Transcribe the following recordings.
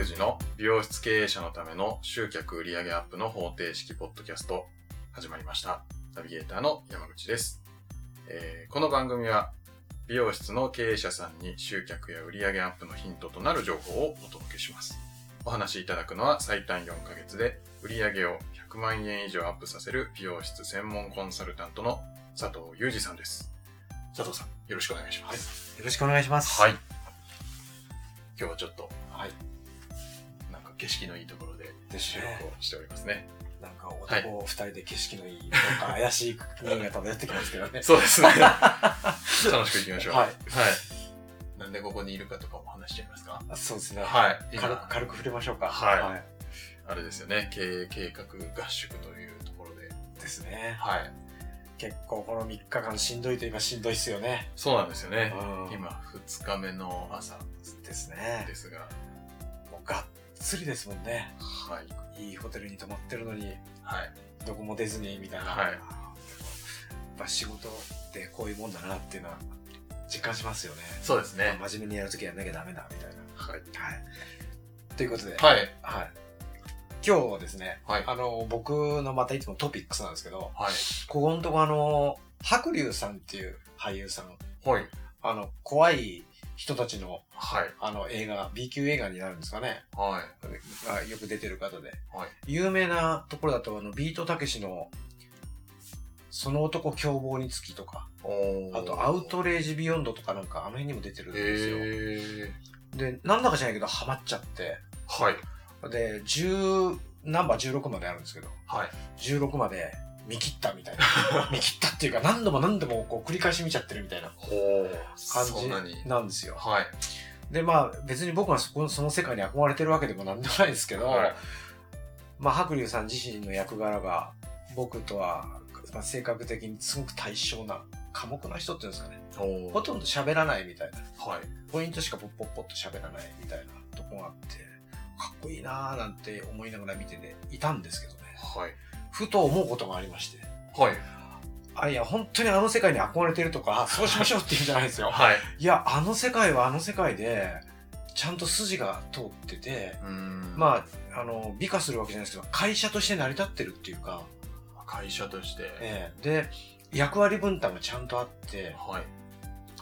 裕二の美容室経営者のための集客売上アップの方程式ポッドキャスト始まりました。ナビゲーターの山口です。えーこの番組は美容室の経営者さんに集客や売上アップのヒントとなる情報をお届けします。お話しいただくのは最短4ヶ月で売上を100万円以上アップさせる美容室専門コンサルタントの佐藤裕二さんです。佐藤さん、よろしくお願いします。よろしくお願いします。はい。今日はちょっと、はい。景色のいいところで収ね録をしておりますね。なんか男二人で景色のいい、なんか怪しい匂いが漂ってきますけどね。そうですね。楽しくいきましょう。はいはい。なんでここにいるかとかも話しちゃいますか？そうですね。はい。軽く、今、軽く触れましょうか。はいあれですよね。経営計画合宿というところで。ですね。はい。結構この3日間しんどいといえばしんどいっすよね。そうなんですよね。うん今、2日目の朝ですねで。すが、もうがっつりですもんね。はい。いいホテルに泊まってるのに、はい。どこも出ずに、みたいな。はいやっぱ仕事ってこういうもんだなっていうのは実感しますよね。そうですね。まあ真面目にやるときやんなきゃダメだ、みたいな。はい。はい。ということで、はい。はい。今日はですね、はい。あの、僕のまたいつもトピックスなんですけど、はい。ここのとこあの、白竜さんっていう俳優さん、はい。あの、怖い人たちの、はい。あの、映画、B 級映画になるんですかね。はい。がよく出てる方で。はい。有名なところだと、あの、ビートたけしの、その男凶暴につきとか、あと、アウトレイジビヨンドとかなんか、あの辺にも出てるんですよ。で、なんだかじゃないけど、ハマっちゃって。はい。で、10、ナンバー16まであるんですけど、はい。16まで見切ったみたいな。見切ったっていうか何度も何度もこう繰り返し見ちゃってるみたいな。感じ。なんですよ。はい。で、まあ別に僕はそこその世界に憧れてるわけでもなんでもないですけど、はいまあ白龍さん自身の役柄が僕とは、まあ、性格的にすごく対照な、寡黙な人っていうんですかね。ほとんど喋らないみたいな。はい。ポイントしかポッポッポッと喋らないみたいなとこがあって、かっこいいなーなんて思いながら見てていたんですけどね。はい。ふと思うことがありまして。はい。あ、いや、本当にあの世界に憧れてるとか、そうしましょうって言うんじゃないですよ。はい。いや、あの世界はあの世界で、ちゃんと筋が通ってて、うーんまあ、あの、美化するわけじゃないですけど、会社として成り立ってるっていうか、会社として。ええで、役割分担がちゃんとあって、はい。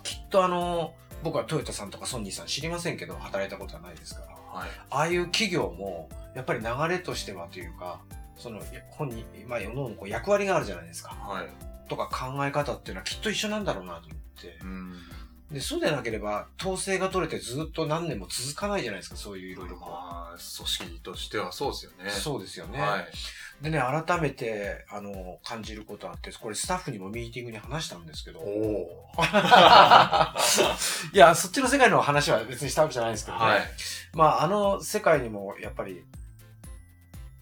きっとあの、僕はトヨタさんとかソニーさん知りませんけど、働いたことはないですから、はい。ああいう企業も、やっぱり流れとしてはというか、その、本人、まあ世の中こう役割があるじゃないですか。はい。とか考え方っていうのはきっと一緒なんだろうなと思ってう。ん。で、そうでなければ、統制が取れてずっと何年も続かないじゃないですか、そういういろいろこまあ、組織としてはそうですよね。う。そうですよね。はい。でね、改めて、あの、感じることあって、これスタッフにもミーティングに話したんですけど。おお。いや、そっちの世界の話は別にしたわけじゃないんですけどね。はい。まあ、あの世界にも、やっぱり、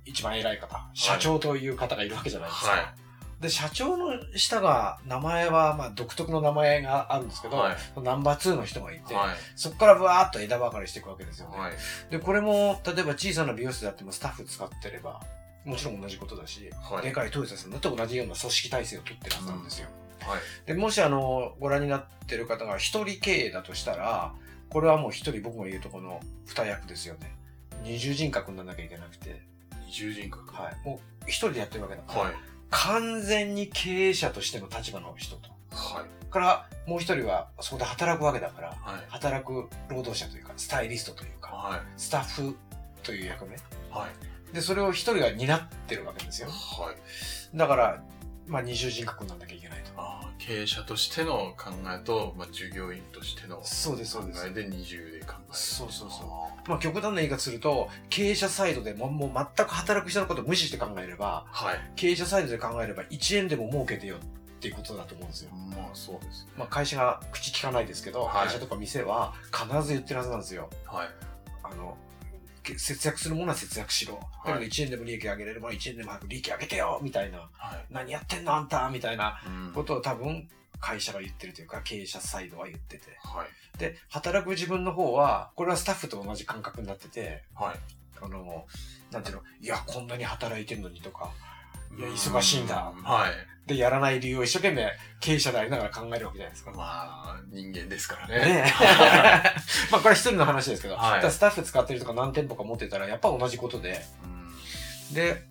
一番偉い方、社長という方がいるわけじゃないですか。はい。で、社長の下が、名前は、まあ、独特の名前があるんですけど、はいナンバー2の人がいて、はい。そこからブワーッと枝分かれしていくわけですよね。はい。で、これも、例えば小さな美容室であってもスタッフ使ってれば、もちろん同じことだし、はい。でかいトヨタさんだって同じような組織体制を取ってるはずなんですよ。はい。で、もしあの、ご覧になってる方が一人経営だとしたら、これはもう一人僕が言うとこの二役ですよね。二重人格にならなきゃいけなくて、二重人格。はい。もう一人でやってるわけだから、はい。完全に経営者としての立場の人と。はい。から、もう一人はそこで働くわけだから、はい。働く労働者というか、スタイリストというか、はい。スタッフという役目。はい。で、それを一人が担ってるわけですよ。はい。だから、まあ二重人格にならなきゃいけない経営者としての考えと、まあ、従業員としてのそうです、考そうですえ。で二重で考える。そうそうそうまあ極端な言い方すると、経営者サイドでももう全く働く人のことを無視して考えれば、はい。経営者サイドで考えれば1円でも儲けてよっていうことだと思うんですよ。まあ、そうですね。まあ会社が口聞かないですけど、はい会社とか店は必ず言ってるはずなんですよ。はい。あの、け節約するものは節約しろ。だけど1円でも利益上げれるものは1円でも早く利益上げてよみたいな。はい。何やってんのあんたみたいなうんことを多分会社が言ってるというか経営者サイドは言ってて。はい。で、働く自分の方は、これはスタッフと同じ感覚になってて、はい。あの、なんていうの、いや、こんなに働いてんのにとか、いや、忙しいんだ。はい。でやらない理由を一生懸命経営者でありながら考えるわけじゃないですか。まあ、人間ですからね。ねえ。まあこれは一人の話ですけど、はいスタッフ使ってるとか何店舗か持ってたらやっぱ同じことで、うんで、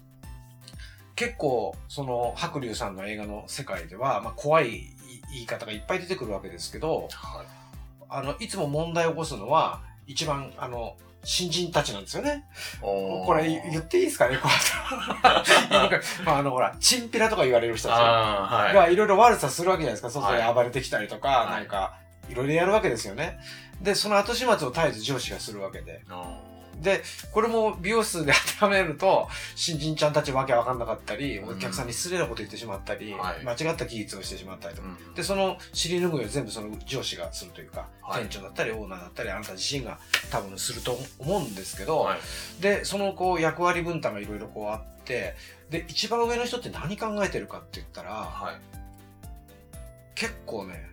結構その白龍さんの映画の世界では、まあ怖い言い方がいっぱい出てくるわけですけど、はい。あの、いつも問題を起こすのは、一番、あの、新人たちなんですよね。これ言っていいですかね？こう まあ、あの、ほら、チンピラとか言われる人たち。がいろいろ悪さするわけじゃないですか。外ではい暴れてきたりとか、はいなんか、いろいろやるわけですよね。で、その後始末を絶えず上司がするわけで。おで、これも美容室で当てはめると、新人ちゃんたちわけわかんなかったり、うんお客さんに失礼なこと言ってしまったり、はい間違った技術をしてしまったりとか。ーうんで、その尻拭いを全部その上司がするというか、はい店長だったりオーナーだったり、あなた自身が多分すると思うんですけど、はい。で、そのこう役割分担がいろいろこうあって、で、一番上の人って何考えてるかって言ったら、はい。結構ね、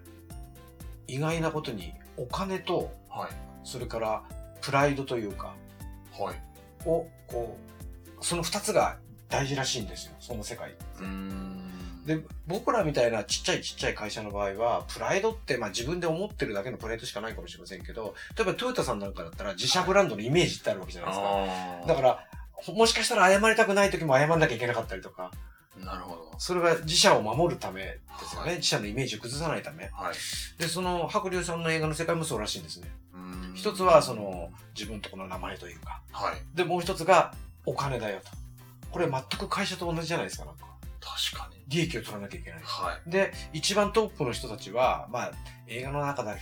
意外なことにお金と、はい。それからプライドというか、はい。を、こう、その二つが大事らしいんですよ、その世界。で、僕らみたいなちっちゃいちっちゃい会社の場合は、プライドって、まあ自分で思ってるだけのプライドしかないかもしれませんけど、例えばトヨタさんなんかだったら自社ブランドのイメージってあるわけじゃないですか。だから、もしかしたら謝りたくない時も謝んなきゃいけなかったりとか、なるほど。それが自社を守るためですよね。はい自社のイメージを崩さないため。はい。で、その白龍さんの映画の世界もそうらしいんですね。うーん一つはそ、の自分とこの名前というか。はい。で、もう一つがお金だよと。これ全く会社と同じじゃないですか、なんか。確かに。利益を取らなきゃいけない。はい。で、一番トップの人たちは、まあ、映画の中だ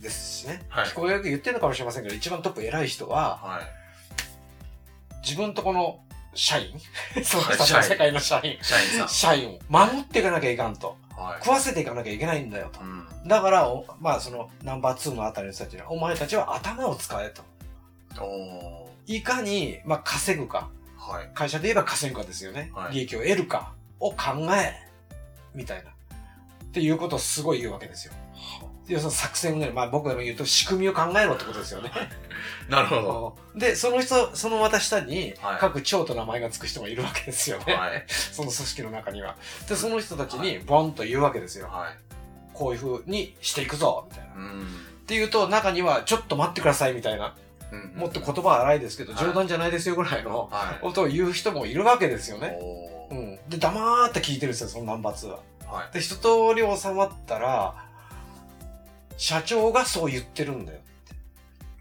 ですしね。はい聞こえよく言ってるのかもしれませんけど、一番トップ偉い人は、はい。自分とこの社員、そのはい人世界の社員、社員さん。社員を守っていかなきゃいかんと。はい。食わせていかなきゃいけないんだよとう。ん。だから、おまあ、その、ナンバー2のあたりの人たちには、お前たちは頭を使えと。おいかに、まあ、稼ぐか。ー。はい。会社で言えば稼ぐかですよね。はい利益を得るかを考え、みたいな。っていうことをすごい言うわけですよ。要するに作戦をね、まあ僕でも言うと仕組みを考えろってことですよね。なるほど。で、その人、そのまた下にはい各長と名前がつく人がいるわけですよね。はい。その組織の中には。で、その人たちにボンと言うわけですよ。はい。こういう風にしていくぞみたいな。っうん。ていうと、中にはちょっと待ってくださいみたいな。うんもっと言葉は荒いですけど、はい冗談じゃないですよぐらいのはい。ことを言う人もいるわけですよね。おーうん。で、黙って聞いてるんですよ、そのナンバー2は。はい。で、一通り収まったら、社長がそう言ってるんだよ。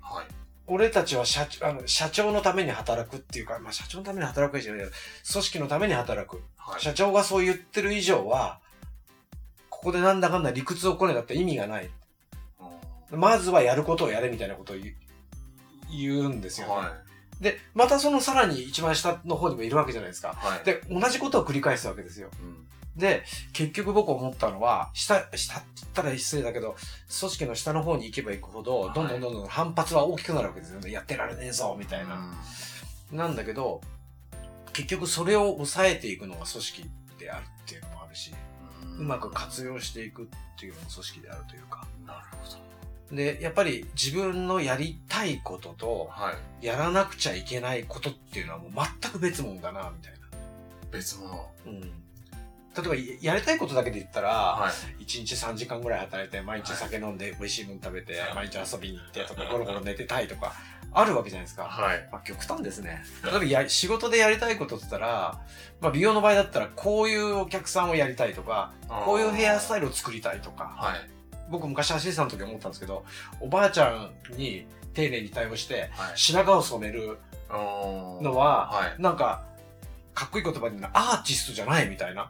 はい。俺たちは社長あの社長のために働くっていうか、まあ社長のために働くじゃないけど、組織のために働く。はい。社長がそう言ってる以上は、ここでなんだかんだ理屈をこねたって意味がない。おまずはやることをやれみたいなことを言うんですよね。ーはい。で、またそのさらに一番下の方にもいるわけじゃないですか。はい。で、同じことを繰り返すわけですよ。うん。で、結局僕思ったのは、下、下って言ったら失礼だけど、組織の下の方に行けば行くほど、はいどんどんどんどん反発は大きくなるわけですよね。やってられねえぞ、みたいな。なんだけど、結局それを抑えていくのが組織であるっていうのもあるし、うまく活用していくっていうのも組織であるというか。なるほど。で、やっぱり自分のやりたいことと、はい。やらなくちゃいけないことっていうのはもう全く別物だな、みたいな。別物。うん。例えば、ややりたいことだけで言ったら、はい。1日3時間ぐらい働いて、毎日酒飲んで美味しいもの食べて、はい毎日遊びに行ってとか、ゴロゴロ寝てたいとか、あるわけじゃないですか。はい。まあ、極端ですね。例えばや、仕事でやりたいことって言ったら、まあ、美容の場合だったら、こういうお客さんをやりたいとか、こういうヘアスタイルを作りたいとか、はい。僕昔アシスタントの時思ったんですけど、おばあちゃんに丁寧に対応して、はい。白髪を染めるのは、はい。なんか、かっこいい言葉で言うのアーティストじゃないみたいな。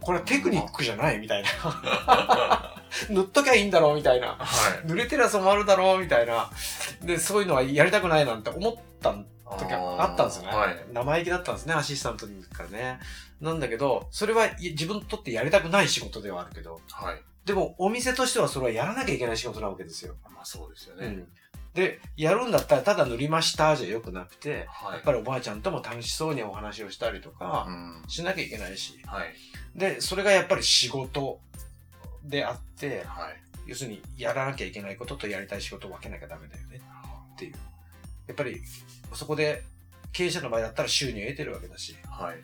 これはテクニックじゃないみたいな。塗っときゃいいんだろうみたいな。はい。濡れてりゃ染まるだろうみたいな。で、そういうのはやりたくないなんて思った時はあったんですよね。はい。生意気だったんですね、アシスタントにからね。なんだけど、それはい自分にとってやりたくない仕事ではあるけど、はい。でもお店としてはそれはやらなきゃいけない仕事なわけですよ。まあそうですよね。うん。で、やるんだったらただ塗りましたじゃよくなくて、はい。やっぱりおばあちゃんとも楽しそうにお話をしたりとかうん。しなきゃいけないし、はい。で、それがやっぱり仕事であって、はい。要するにやらなきゃいけないこととやりたい仕事を分けなきゃダメだよねっていう。やっぱりそこで経営者の場合だったら収入を得てるわけだし、はい。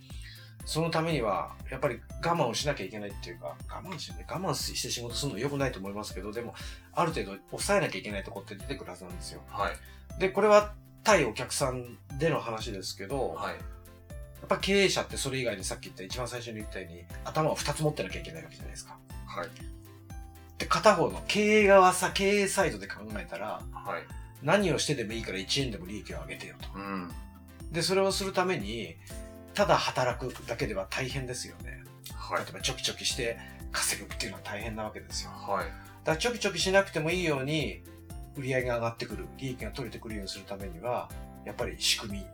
そのためには、やっぱり我慢をしなきゃいけないっていうか、我慢しね、我慢して仕事するの良くないと思いますけど、でも、ある程度抑えなきゃいけないとこって出てくるはずなんですよ。はい。で、これは対お客さんでの話ですけど、はい。やっぱ経営者ってそれ以外にさっき言った一番最初に言ったように頭を2つ持ってなきゃいけないわけじゃないですか。はい。で、片方の経営側さ、経営サイドで考えたら、はい。何をしてでもいいから1円でも利益を上げてよと。うん。で、それをするために、ただ働くだけでは大変ですよね。はい例え。ばちょきちょきして稼ぐっていうのは大変なわけですよ。はい。だからちょきちょきしなくてもいいように、売り上げが上がってくる、利益が取れてくるようにするためには、やっぱり仕組み、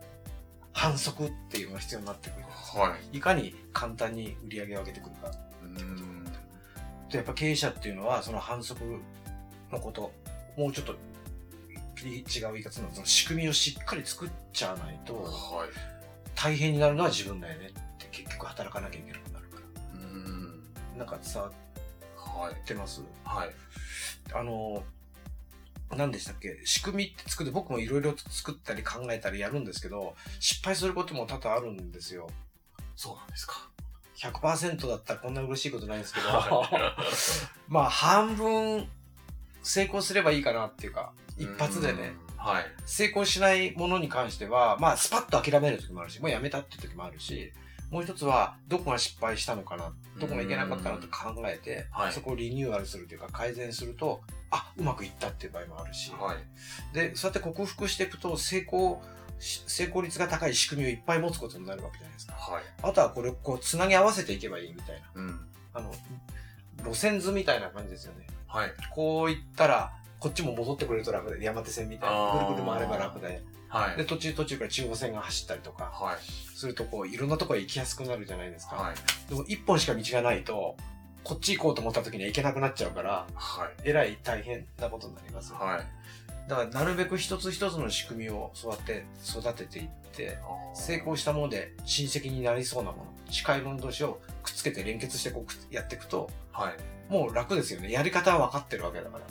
反則っていうのが必要になってくる。はい。いかに簡単に売り上げを上げてくるか。うん。で、やっぱ経営者っていうのは、その反則のこと、もうちょっと、違う言い方するのは、その仕組みをしっかり作っちゃわないと、はい。大変になるのは自分だよねって結局働かなきゃいけなくなるから。うん。なんか伝わっはい。てます？はい。あの、何でしたっけ？仕組みって作って、僕もいろいろ作ったり考えたりやるんですけど、失敗することも多々あるんですよ。そうなんですか。100%だったらこんな嬉しいことないんですけど、は まあ半分成功すればいいかなっていうか、い一発でね、。はい。成功しないものに関しては、まあスパッと諦める時もあるし、もうやめたって時もあるし、もう一つはどこが失敗したのかな、どこがいけなかったのと考えて、はいそこをリニューアルするというか改善すると、あ、うまくいったっていう場合もあるし、はい。で、そうやって克服していくと成功し、成功率が高い仕組みをいっぱい持つことになるわけじゃないですか。はい。あとはこれをこうつなぎ合わせていけばいいみたいな。うん。あの、路線図みたいな感じですよね。はい。こういったら、こっちも戻ってくれると楽で、山手線みたいな。ぐるぐる回れば楽で。はい。で、途中途中から中央線が走ったりとか、はい。するとこう、いろんなところへ行きやすくなるじゃないですか。はい。でも、一本しか道がないと、こっち行こうと思った時には行けなくなっちゃうから、はい。えらい大変なことになります。はい。だから、なるべく一つ一つの仕組みをそうやって育てていって、成功したもので親戚になりそうなもの、近いもの同士をくっつけて連結してこうやっていくと、はい。もう楽ですよね。やり方は分かってるわけだから。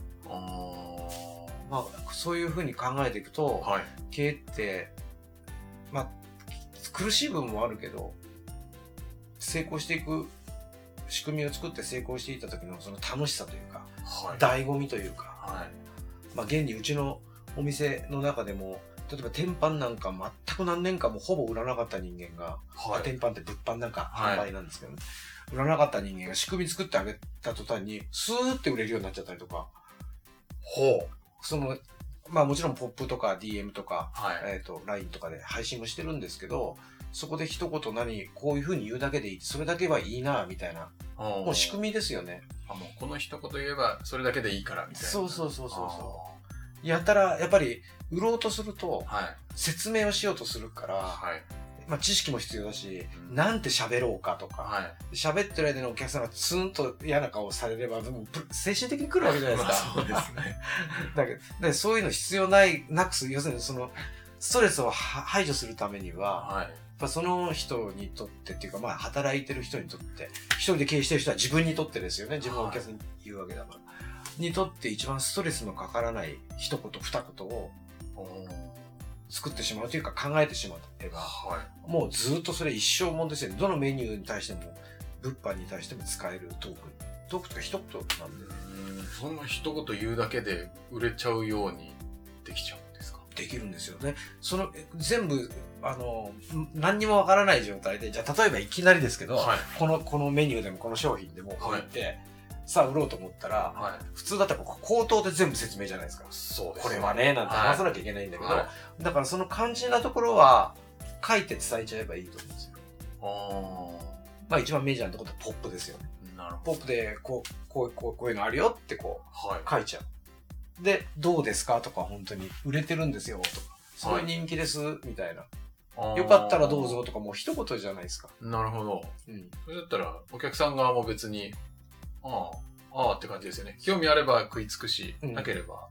あまあ、そういうふうに考えていくと、ーはい。経営って、まあ、苦しい部分もあるけど、成功していく仕組みを作って成功していった時のその楽しさというか、はい。醍醐味というか、はい。まあ、現にうちのお店の中でも、例えば天板なんか全く何年間もほぼ売らなかった人間が、はい。天板って物販なんかはい販売なんですけどね、売らなかった人間が仕組み作ってあげた途端に、スーって売れるようになっちゃったりとか、ほう。その、まあもちろんポップとか DM とか、はい。えっ、と、LINE とかで配信もしてるんですけど、そこで一言何、こういうふうに言うだけでいい、それだけはいいな、みたいな。ももう仕組みですよね。あ、もうこの一言言えば、それだけでいいから、みたいな。そうそうそうそうあそう。やったら、やっぱり、売ろうとすると、ーはい。説明をしようとするから、はい。まあ知識も必要だし、うんなんて喋ろうかとか、はい。喋ってる間にお客さんがツンと嫌な顔されれば、も精神的に来るわけじゃないですか。まあそうですね。だけどでそういうの必要ない、なくす、要するにその、ストレスをは排除するためには、はい。やっぱその人にとってっていうか、まあ働いてる人にとって、一人で経営してる人は自分にとってですよね。自分がお客さんに言うわけだから。にとって一番ストレスのかからない一言二言を作ってしまうというか考えてしまえば、はい。もうずっとそれ一生もんですよね。どのメニューに対しても、物販に対しても使えるトーク。トークとか一言なんで、うんそんな一言言うだけで売れちゃうようにできちゃうんですか？できるんですよね。その、え全部、あの、ん何にもわからない状態で、じゃあ例えばいきなりですけど、はい。この、このメニューでもこの商品でもこうやって、さあ売ろうと思ったら、はい。普通だったら口頭で全部説明じゃないですか。そうですこれはね、なんて話さなきゃいけないんだけど、はだからその肝心なところは書いて伝えちゃえばいいと思うんですよ。あまあ一番メジャーなところってポップですよね。ーなるほポップでこう、こう、こうこういうのあるよってこど。はい。う書いちゃう。で、どうですかとか本当に売れてるんですよとか、すごい人気ですみたいな。よかったらどうぞとかもう一言じゃないですか。なるほど。うん。それだったら、お客さん側も別に、ああ、ああって感じですよね。興味あれば食いつくし、うんなければ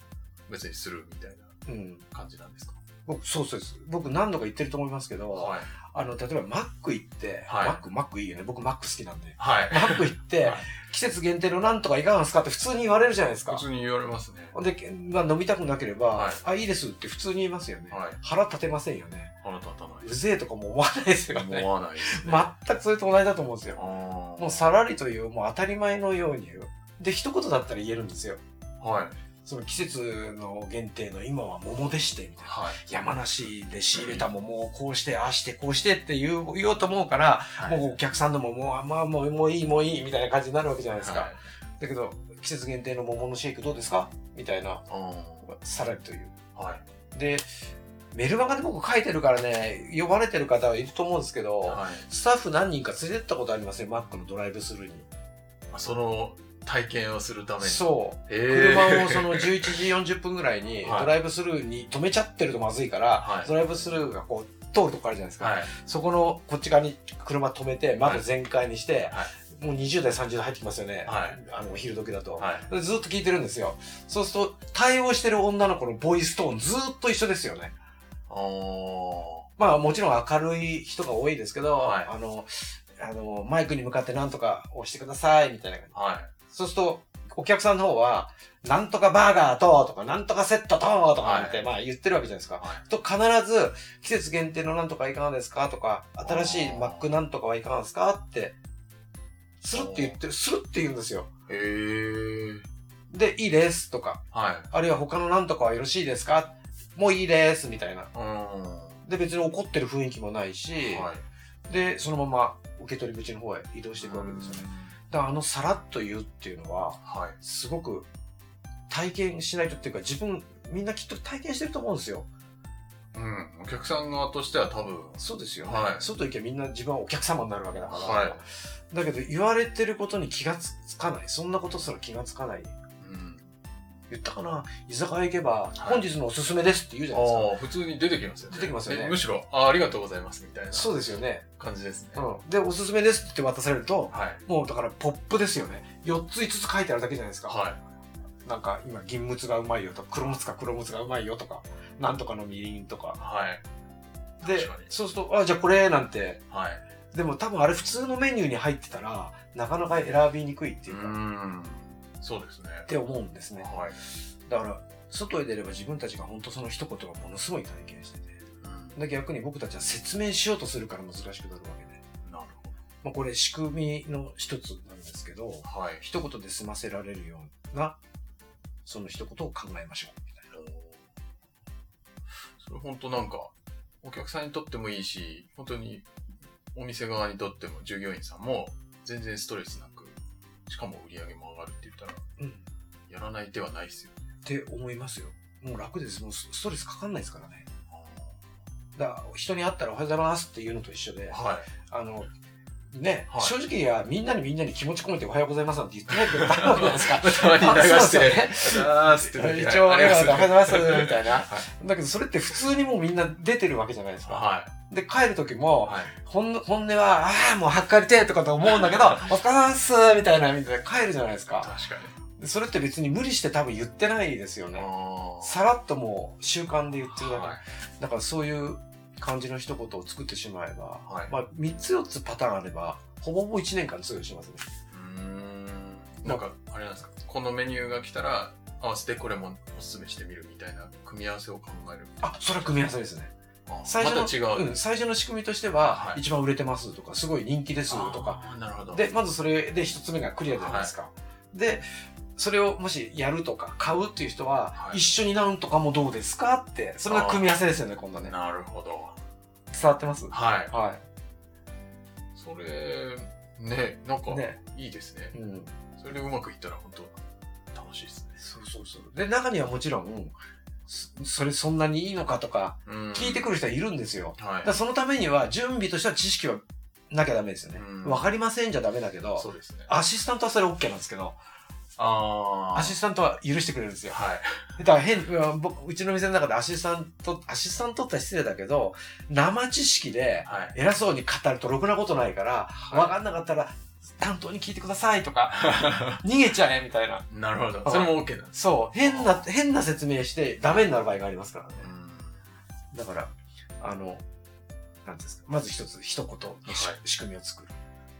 別にするみたいなうん。感じなんですか？僕、そうそうです。僕何度か言ってると思いますけど、はい。あの、例えばマック行って、はいマック、マックいいよね。僕マック好きなんで。はい。マック行って、はい季節限定のなんとかいかがですかって普通に言われるじゃないですか普。通に言われますね。で、まあ、飲みたくなければ、はいあ、いいですって普通に言いますよね。はい。腹立てませんよね。腹立たないうるせえとかも思わないですよね。思わないですね。全くそれと同じだと思うんですよ。もうさらりという、もう当たり前のように言う。で、一言だったら言えるんですよ。はい。その季節の限定の今は桃でして、みたいな。はい。山梨で仕入れた桃をこうして、ああして、こうしてって言う言おうと思うから、はいもうお客さんのももう、あまあもう、もういい、もういい、みたいな感じになるわけじゃないですか。はいだけど、季節限定の桃のシェイクどうですか？みたいな、あさらりという。ーはい。で、メルマガで僕書いてるからね、呼ばれてる方はいると思うんですけど、はい。スタッフ何人か連れてったことありますね、マックのドライブスルーに。その体験をするために。そう。えー車をその11時40分ぐらいに はいドライブスルーに止めちゃってるとまずいから、はいドライブスルーがこう通るとこあるじゃないですか。はい。そこのこっち側に車止めて、窓全開にして、はもう20代、30代入ってきますよね。はいあの、お昼時だと。はい。でずっと聞いてるんですよ。そうすると、対応してる女の子のボイストーンずっと一緒ですよね。まあもちろん明るい人が多いですけど、はいあの、あの、マイクに向かってなんとか押してください、みたいな感じ。はい。そうすると、お客さんの方は、なんとかバーガーと、とか、なんとかセットと、とかって、はいまあ言ってるわけじゃないですか。はい。と、必ず、季節限定のなんとかいかがですかとか、新しいマックなんとかはいかがですかって、するって言ってる、するって言うんですよ。へー。で、いいです、とか、はい。あるいは他のなんとかはよろしいですか？もういいです、みたいな。で、別に怒ってる雰囲気もないし、はい。で、そのまま受け取り口の方へ移動していくわけですよね。だからあのさらっと言うっていうのは、はい。すごく体験しないとっていうか自分、みんなきっと体験してると思うんですよ。うん。お客さん側としては多分、そうですよね。はい外行けばみんな自分はお客様になるわけだから。はいだけど言われてることに気がつかない。そんなことすら気がつかない。うん。言ったかな？居酒屋行けば、い本日のおすすめですって言うじゃないですか。ああ、普通に出てきますよね。出てきますよねえむしろ、あありがとうございますみたいなそうですよね。感じですね。うん。で、おすすめですって渡されると、はい。もうだからポップですよね。4つ5つ書いてあるだけじゃないですか。はい。なんか今銀睦がうまいよとか、黒睦か黒睦がうまいよとか、なんとかのみりんとか。はい。でそうすると、あ、じゃあこれなんて、はい。でも多分あれ普通のメニューに入ってたら、なかなか選びにくいってういうか、っん。そうですね。て思うんですね。はい。だから、外へ出れば自分たちが本当その一言がものすごい体験してて、うん。で逆に僕たちは説明しようとするから難しくなるわけで、なるまあ、これ仕組みの一つなんですけど、ほど。はい。一言で済ませられるような、その一言を考えましょう、みたいな。それ本当なんか、お客さんにとってもいいし、本当にお店側にとっても従業員さんも全然ストレスなく、しかも売り上げも上がるったら、うん。やらない手はないですよね。って思いますよ。もう楽です。もうスストレスかかんないですからね。だから人に会ったらおはようございますっていうのと一緒で、はい。あの、ね、はい正直はみんなにみんなに気持ち込めておはようございますなんて言ってないけどダメなわけじゃないですか。たまに流して、ああーって時一応、おはようございはます、みたいな。はだけどそれって普通にもうみんな出てるわけじゃないですか。はで、帰る時も、い。はい。本音本音は、ああ、もうはっかりてえとかと思うんだけど、お疲れ様ですみたいな、みたいな帰るじゃないですか。確かに。でそれって別に無理して多分言ってないですよね。あさらっともう習慣で言ってるだけ。はい。だからそういう感じの一言を作ってしまえば、はいまあ3つ4つパターンあれば、ほぼほぼ1年間通用しますね。うーん。なんか、あれなんですか、このメニューが来たら、合わせてこれもおすすめしてみるみたいな組み合わせを考える。あ、それは組み合わせですね。あ最初の、まう。うん、最初の仕組みとしては、はい一番売れてますとか、すごい人気ですとか。なるほど。で、まずそれで一つ目がクリアじゃないですか。で、それをもしやるとか買うっていう人は、はい一緒になんとかもどうですかって、それが組み合わせですよね、今度ね。なるほど。伝わってます？はい。はそれ、ね、なんかい。、ね。いいですね。うん。それでうまくいったら本当楽しいですね。そうそうそう。で、中にはもちろん、そそれそんなにいいのかとか、うん聞いてくる人はいるんですよ。はいだ。そのためには、準備としては知識はなきゃダメですよね。うんわかりませんじゃダメだけど、そうですね。アシスタントはそれ OK なんですけど、あアシスタントは許してくれるんですよ。はい。だから変、うん僕うちの店の中でアシスタント、アシスタントって失礼だけど、生知識ではい。偉そうに語るとろくなことないから、はいわかんなかったら担当に聞いてくださいとか、逃げちゃえみたいな。なるほど。それも OK なんです。そう、変な、変な説明してダメになる場合がありますからね。うんだから、あの、なんですか、まず一つ、一言のし、はい仕組みを作る。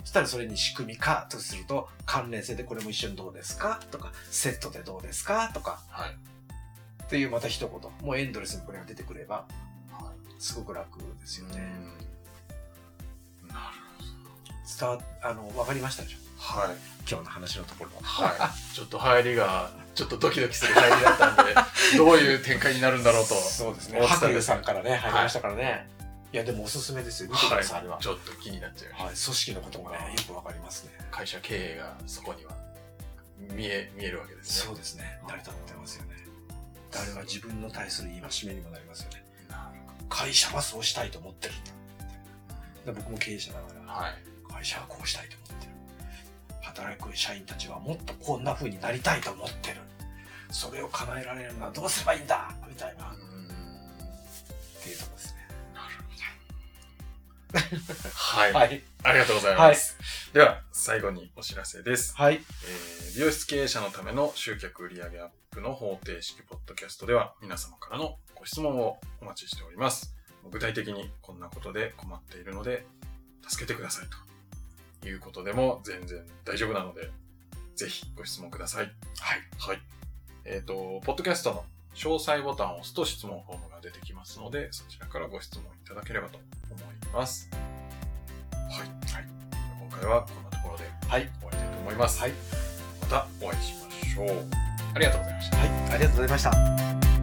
そしたらそれに仕組み化とすると、関連性でこれも一緒にどうですか？とか、セットでどうですか？とか、はい。っていうまた一言。もうエンドレスにこれが出てくれば、はすごく楽ですよね。うんなる伝わ、あの、わかりましたでしょほど。はい。今日の話のところは。はい。ちょっと入りが、ちょっとドキドキする入りだったんで、どういう展開になるんだろうと。そうですね。思ってたんです白龍さんからね、入りましたからね。い、や、でもおすすめですよ。見てください、あれははい。。ちょっと気になっちゃいました。はい、組織のこともね、よくわかりますね。会社経営がそこには見え、見えるわけですね。そうですね。成り立ってますよね。あれは自分の対する戒めにもなりますよね。な会社はそうしたいと思ってる。で僕も経営者だから、はい。会社はこうしたいと思ってる。働く社員たちはもっとこんな風になりたいと思ってる。それを叶えられるのはどうすればいいんだみたいな、っうんはい。はい。ありがとうございます。では、最後にお知らせです。はい。えー美容室経営者のための集客売上アップの方程式ポッドキャストでは皆様からのご質問をお待ちしております。具体的にこんなことで困っているので助けてくださいということでも全然大丈夫なのでぜひご質問ください。はい。はい。えっ、と、ポッドキャストの詳細ボタンを押すと質問フォームが出てきますのでそちらからご質問いただければと思います。はい。はい。今回はこんなところではい。終わりたいと思います。はい。またお会いしましょう。ありがとうございました。はい。ありがとうございました。